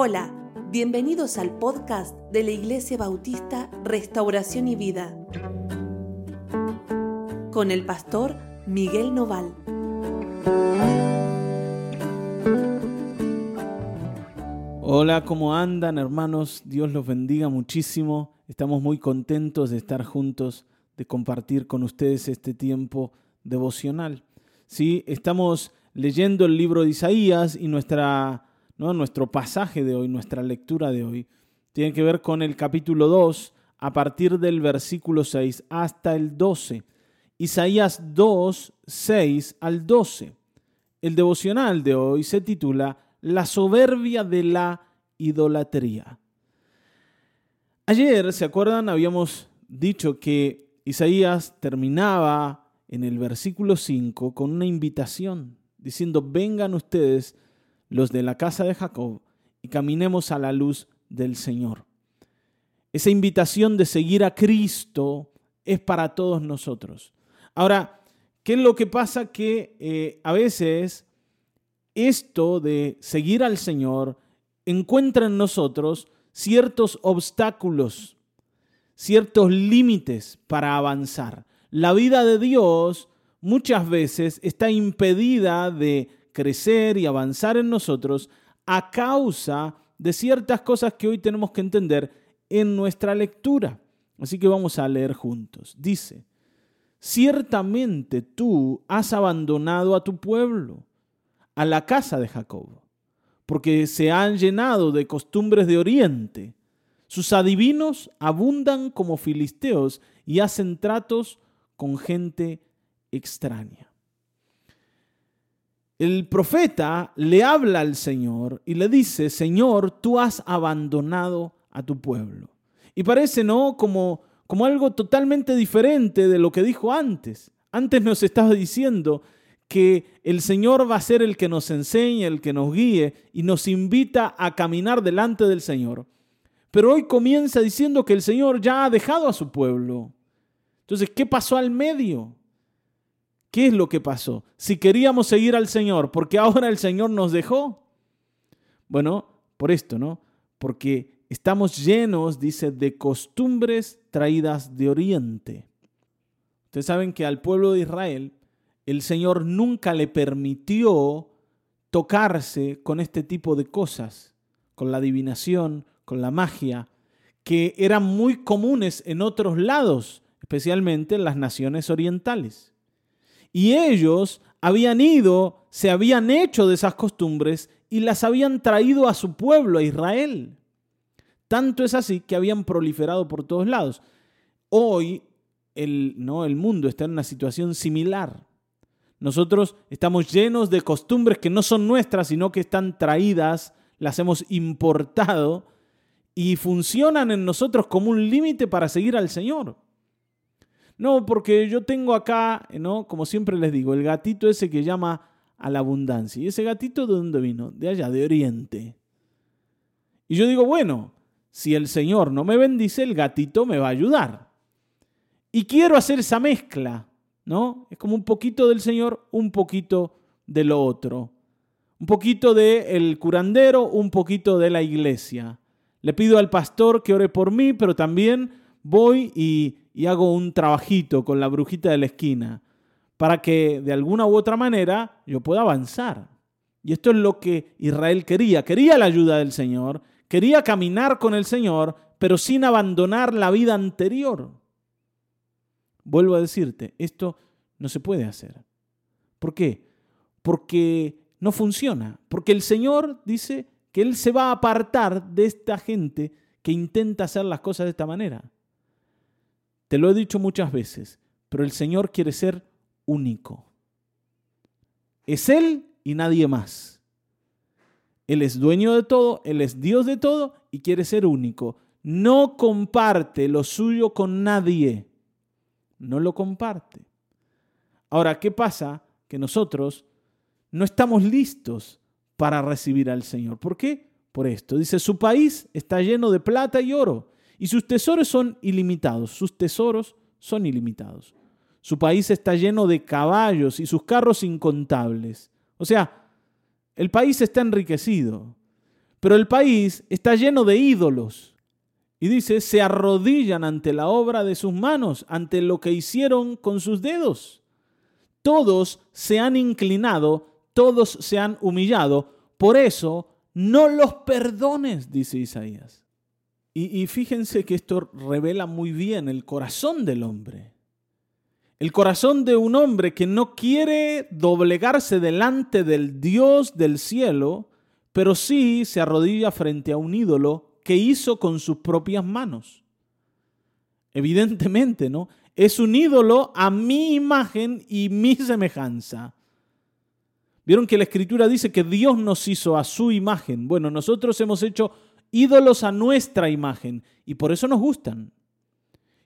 Hola, bienvenidos al podcast de la Iglesia Bautista Restauración y Vida con el pastor Miguel Noval. Hola, ¿cómo andan hermanos? Dios los bendiga muchísimo. Estamos muy contentos de estar juntos, de compartir con ustedes este tiempo devocional. Sí, estamos leyendo el libro de Isaías y nuestra nuestro pasaje de hoy, nuestra lectura de hoy, tiene que ver con el capítulo 2, a partir del versículo 6 hasta el 12. Isaías 2, 6 al 12. El devocional de hoy se titula La soberbia de la idolatría. Ayer, ¿se acuerdan? Habíamos dicho que Isaías terminaba en el versículo 5 con una invitación, diciendo, vengan ustedes los de la casa de Jacob, y caminemos a la luz del Señor. Esa invitación de seguir a Cristo es para todos nosotros. Ahora, ¿qué es lo que pasa? Que eh, a veces esto de seguir al Señor encuentra en nosotros ciertos obstáculos, ciertos límites para avanzar. La vida de Dios muchas veces está impedida de crecer y avanzar en nosotros a causa de ciertas cosas que hoy tenemos que entender en nuestra lectura. Así que vamos a leer juntos. Dice, ciertamente tú has abandonado a tu pueblo, a la casa de Jacob, porque se han llenado de costumbres de oriente. Sus adivinos abundan como filisteos y hacen tratos con gente extraña el profeta le habla al Señor y le dice, Señor, tú has abandonado a tu pueblo. Y parece, ¿no? Como, como algo totalmente diferente de lo que dijo antes. Antes nos estaba diciendo que el Señor va a ser el que nos enseñe, el que nos guíe y nos invita a caminar delante del Señor. Pero hoy comienza diciendo que el Señor ya ha dejado a su pueblo. Entonces, ¿qué pasó al medio? ¿Qué es lo que pasó? Si queríamos seguir al Señor, porque ahora el Señor nos dejó. Bueno, por esto, ¿no? Porque estamos llenos, dice, de costumbres traídas de Oriente. Ustedes saben que al pueblo de Israel el Señor nunca le permitió tocarse con este tipo de cosas, con la adivinación, con la magia, que eran muy comunes en otros lados, especialmente en las naciones orientales. Y ellos habían ido, se habían hecho de esas costumbres y las habían traído a su pueblo, a Israel. Tanto es así que habían proliferado por todos lados. Hoy el, ¿no? el mundo está en una situación similar. Nosotros estamos llenos de costumbres que no son nuestras, sino que están traídas, las hemos importado y funcionan en nosotros como un límite para seguir al Señor. No, porque yo tengo acá, ¿no? Como siempre les digo, el gatito ese que llama a la abundancia. ¿Y ese gatito de dónde vino? De allá, de Oriente. Y yo digo, bueno, si el Señor no me bendice, el gatito me va a ayudar. Y quiero hacer esa mezcla, ¿no? Es como un poquito del Señor, un poquito de lo otro. Un poquito del curandero, un poquito de la iglesia. Le pido al pastor que ore por mí, pero también voy y y hago un trabajito con la brujita de la esquina para que de alguna u otra manera yo pueda avanzar. Y esto es lo que Israel quería. Quería la ayuda del Señor, quería caminar con el Señor, pero sin abandonar la vida anterior. Vuelvo a decirte, esto no se puede hacer. ¿Por qué? Porque no funciona. Porque el Señor dice que Él se va a apartar de esta gente que intenta hacer las cosas de esta manera. Te lo he dicho muchas veces, pero el Señor quiere ser único. Es Él y nadie más. Él es dueño de todo, Él es Dios de todo y quiere ser único. No comparte lo suyo con nadie. No lo comparte. Ahora, ¿qué pasa? Que nosotros no estamos listos para recibir al Señor. ¿Por qué? Por esto. Dice, su país está lleno de plata y oro y sus tesoros son ilimitados, sus tesoros son ilimitados. Su país está lleno de caballos y sus carros incontables. O sea, el país está enriquecido, Pero el país está lleno de ídolos. Y dice, se arrodillan ante la obra de sus manos, ante lo que hicieron con sus dedos. Todos se han inclinado, todos se han humillado. Por eso, no los perdones, dice Isaías. Y, fíjense que esto revela muy bien el corazón del hombre. El corazón de un hombre que no quiere doblegarse delante del Dios del cielo, pero sí se arrodilla frente a un ídolo que hizo con sus propias manos. Evidentemente, ¿no? Es un ídolo a mi imagen y mi semejanza. Vieron que la escritura dice que Dios nos hizo a su imagen. Bueno, nosotros hemos hecho ídolos a nuestra imagen y por eso nos gustan.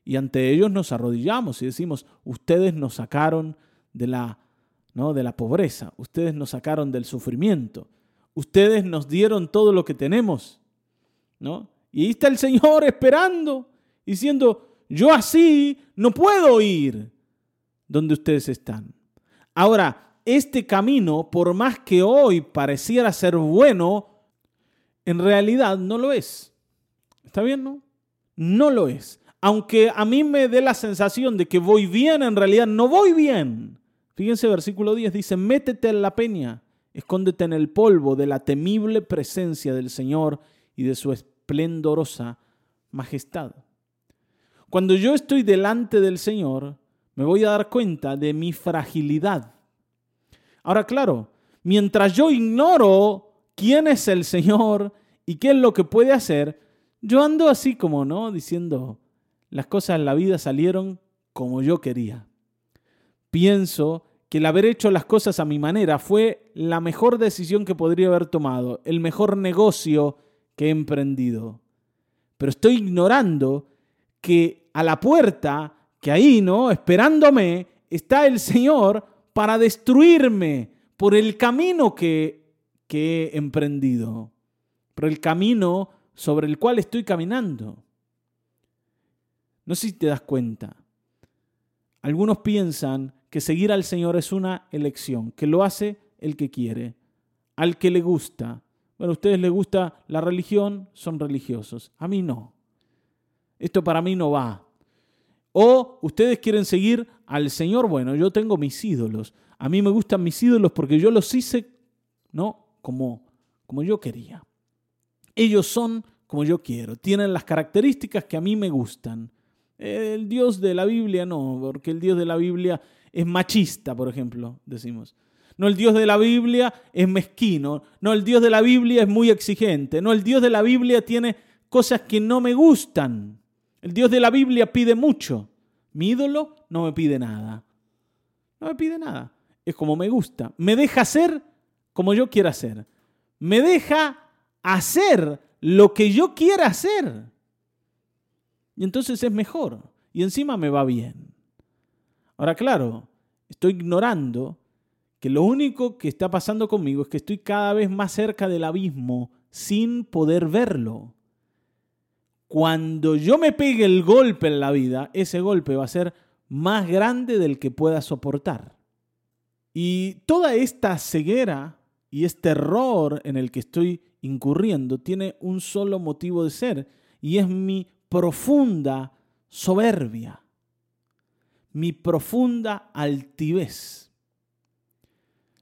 Y ante ellos nos arrodillamos y decimos, ustedes nos sacaron de la, ¿no? de la pobreza, ustedes nos sacaron del sufrimiento, ustedes nos dieron todo lo que tenemos, ¿no? Y ahí está el Señor esperando, diciendo, yo así no puedo ir donde ustedes están. Ahora, este camino, por más que hoy pareciera ser bueno, en realidad no lo es. ¿Está bien, no? No lo es. Aunque a mí me dé la sensación de que voy bien, en realidad no voy bien. Fíjense, versículo 10 dice, métete en la peña Escóndete en el polvo de la temible presencia del Señor y de su esplendorosa majestad. Cuando yo estoy delante del Señor, me voy a dar cuenta de mi fragilidad. Ahora, claro, mientras yo ignoro quién es el Señor y qué es lo que puede hacer, yo ando así como, ¿no? Diciendo, las cosas en la vida salieron como yo quería. Pienso que el haber hecho las cosas a mi manera fue la mejor decisión que podría haber tomado, el mejor negocio que he emprendido. Pero estoy ignorando que a la puerta, que ahí, ¿no? Esperándome, está el Señor para destruirme por el camino que, que he emprendido, por el camino sobre el cual estoy caminando. No sé si te das cuenta. Algunos piensan que seguir al Señor es una elección, que lo hace el que quiere, al que le gusta. Bueno, a ustedes les gusta la religión, son religiosos. A mí no. Esto para mí no va. O ustedes quieren seguir al Señor, bueno, yo tengo mis ídolos. A mí me gustan mis ídolos porque yo los hice, ¿no? Como, como yo quería. Ellos son como yo quiero, tienen las características que a mí me gustan. El Dios de la Biblia no, porque el Dios de la Biblia es machista, por ejemplo, decimos. No, el Dios de la Biblia es mezquino. No, el Dios de la Biblia es muy exigente. No, el Dios de la Biblia tiene cosas que no me gustan. El Dios de la Biblia pide mucho. Mi ídolo no me pide nada. No me pide nada. Es como me gusta. Me deja hacer como yo quiera hacer. Me deja hacer lo que yo quiera hacer. Y entonces es mejor. Y encima me va bien. Ahora, claro, estoy ignorando que lo único que está pasando conmigo es que estoy cada vez más cerca del abismo sin poder verlo. Cuando yo me pegue el golpe en la vida, ese golpe va a ser más grande del que pueda soportar. Y toda esta ceguera y este error en el que estoy incurriendo tiene un solo motivo de ser y es mi profunda soberbia mi profunda altivez.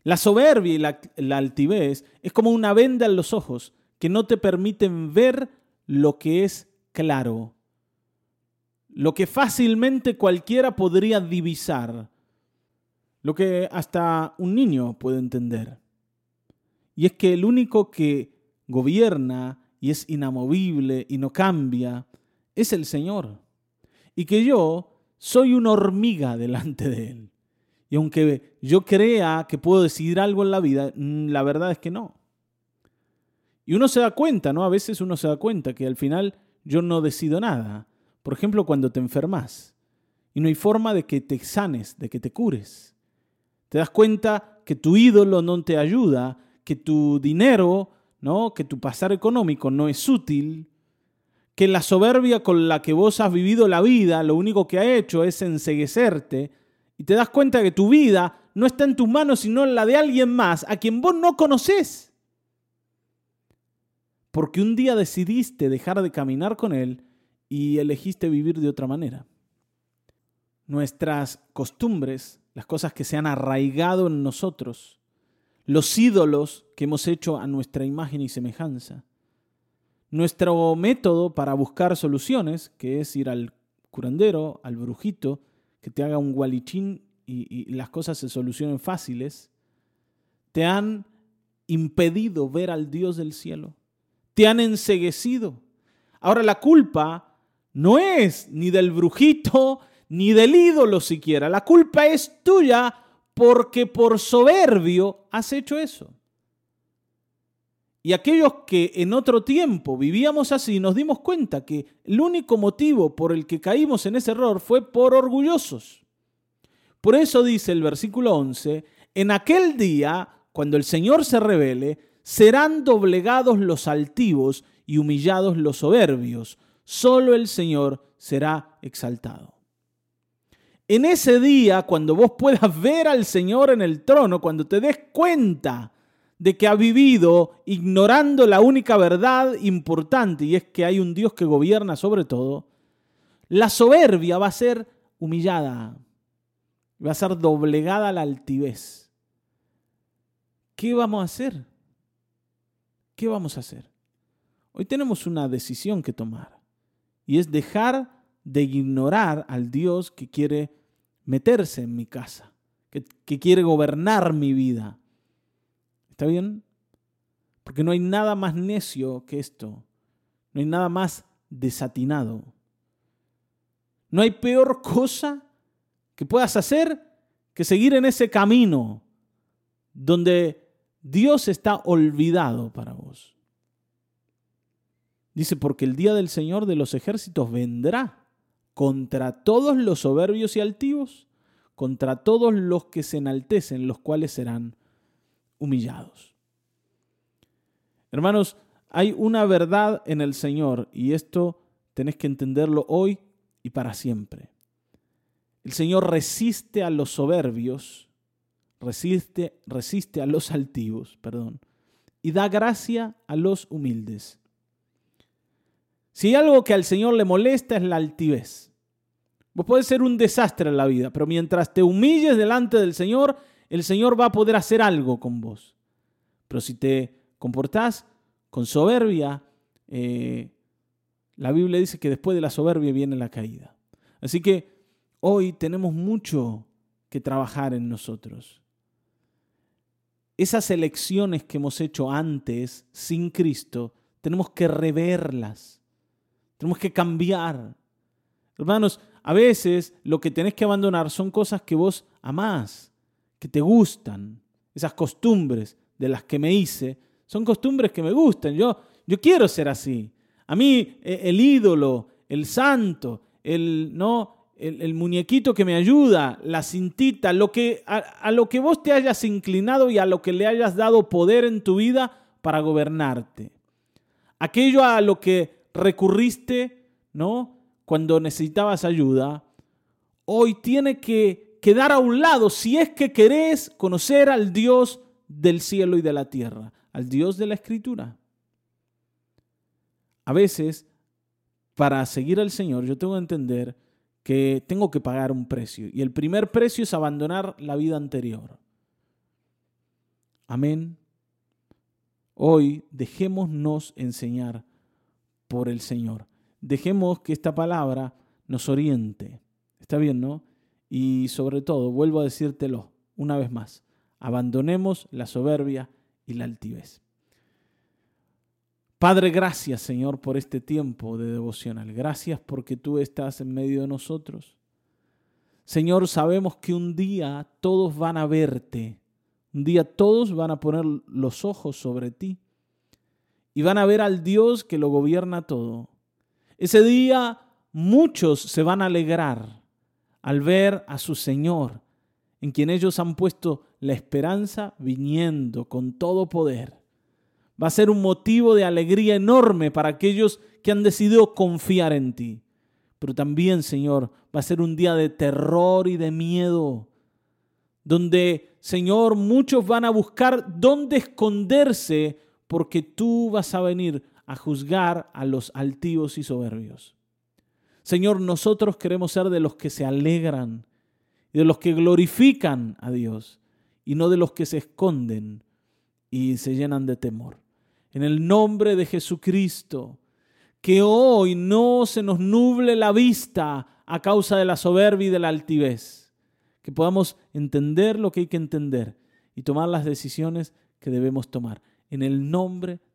La soberbia y la, altivez es como una venda en los ojos que no te permiten ver lo que es claro, lo que fácilmente cualquiera podría divisar, lo que hasta un niño puede entender. Y es que el único que gobierna y es inamovible y no cambia es el Señor. Y que yo soy una hormiga delante de Él. Y aunque yo crea que puedo decidir algo en la vida, mm, la verdad es que no. Y uno se da cuenta, ¿no? A veces uno se da cuenta que al final yo no decido nada. Por ejemplo, cuando te enfermas y no hay forma de que te sanes, de que te cures. Te das cuenta que tu ídolo no te ayuda, que tu dinero, ¿no? Que tu pasar económico no es útil, que la soberbia con la que vos has vivido la vida lo único que ha hecho es enseguecerte y te das cuenta que tu vida no está en tus manos sino en la de alguien más a quien vos no conoces. porque un día decidiste dejar de caminar con Él y elegiste vivir de otra manera. Nuestras costumbres, las cosas que se han arraigado en nosotros, los ídolos que hemos hecho a nuestra imagen y semejanza, nuestro método para buscar soluciones, que es ir al curandero, al brujito, que te haga un gualichín y, y las cosas se solucionen fáciles, te han impedido ver al Dios del cielo te han enseguecido. Ahora la culpa no es ni del brujito ni del ídolo siquiera. La culpa es tuya porque por soberbio has hecho eso. Y aquellos que en otro tiempo vivíamos así, nos dimos cuenta que el único motivo por el que caímos en ese error fue por orgullosos. Por eso dice el versículo 11, en aquel día, cuando el Señor se revele, serán doblegados los altivos y humillados los soberbios. Solo el Señor será exaltado. En ese día, cuando vos puedas ver al Señor en el trono, cuando te des cuenta de que ha vivido ignorando la única verdad importante, y es que hay un Dios que gobierna sobre todo, la soberbia va a ser humillada, va a ser doblegada a la altivez. ¿Qué vamos a hacer? ¿qué vamos a hacer? Hoy tenemos una decisión que tomar y es dejar de ignorar al Dios que quiere meterse en mi casa, que, quiere gobernar mi vida. ¿Está bien? Porque no hay nada más necio que esto, no hay nada más desatinado. No hay peor cosa que puedas hacer que seguir en ese camino donde Dios está olvidado para vos. Dice, porque el día del Señor de los ejércitos vendrá contra todos los soberbios y altivos, contra todos los que se enaltecen, los cuales serán humillados. Hermanos, hay una verdad en el Señor y esto tenés que entenderlo hoy y para siempre. El Señor resiste a los soberbios resiste, resiste a los altivos, perdón, y da gracia a los humildes. Si hay algo que al Señor le molesta es la altivez. Vos podés ser un desastre en la vida, pero mientras te humilles delante del Señor, el Señor va a poder hacer algo con vos. Pero si te comportás con soberbia, eh, la Biblia dice que después de la soberbia viene la caída. Así que hoy tenemos mucho que trabajar en nosotros esas elecciones que hemos hecho antes sin Cristo, tenemos que reverlas, tenemos que cambiar. Hermanos, a veces lo que tenés que abandonar son cosas que vos amás, que te gustan, esas costumbres de las que me hice, son costumbres que me gustan. Yo, yo quiero ser así. A mí e, el ídolo, el santo, el no el, muñequito que me ayuda, la cintita, lo que, a, a lo que vos te hayas inclinado y a lo que le hayas dado poder en tu vida para gobernarte. Aquello a lo que recurriste, ¿no? Cuando necesitabas ayuda, hoy tiene que quedar a un lado si es que querés conocer al Dios del cielo y de la tierra, al Dios de la Escritura. A veces, para seguir al Señor, yo tengo que entender que tengo que pagar un precio. Y el primer precio es abandonar la vida anterior. Amén. Hoy dejémonos enseñar por el Señor. Dejemos que esta palabra nos oriente. ¿Está bien, no? Y sobre todo, vuelvo a decírtelo una vez más, abandonemos la soberbia y la altivez. Padre, gracias Señor por este tiempo de devocional. Gracias porque tú estás en medio de nosotros. Señor, sabemos que un día todos van a verte. Un día todos van a poner los ojos sobre ti. Y van a ver al Dios que lo gobierna todo. Ese día muchos se van a alegrar al ver a su Señor, en quien ellos han puesto la esperanza viniendo con todo poder va a ser un motivo de alegría enorme para aquellos que han decidido confiar en ti. Pero también, Señor, va a ser un día de terror y de miedo, donde, Señor, muchos van a buscar dónde esconderse porque tú vas a venir a juzgar a los altivos y soberbios. Señor, nosotros queremos ser de los que se alegran y de los que glorifican a Dios y no de los que se esconden y se llenan de temor. En el nombre de Jesucristo, que hoy no se nos nuble la vista a causa de la soberbia y de la altivez, que podamos entender lo que hay que entender y tomar las decisiones que debemos tomar. En el nombre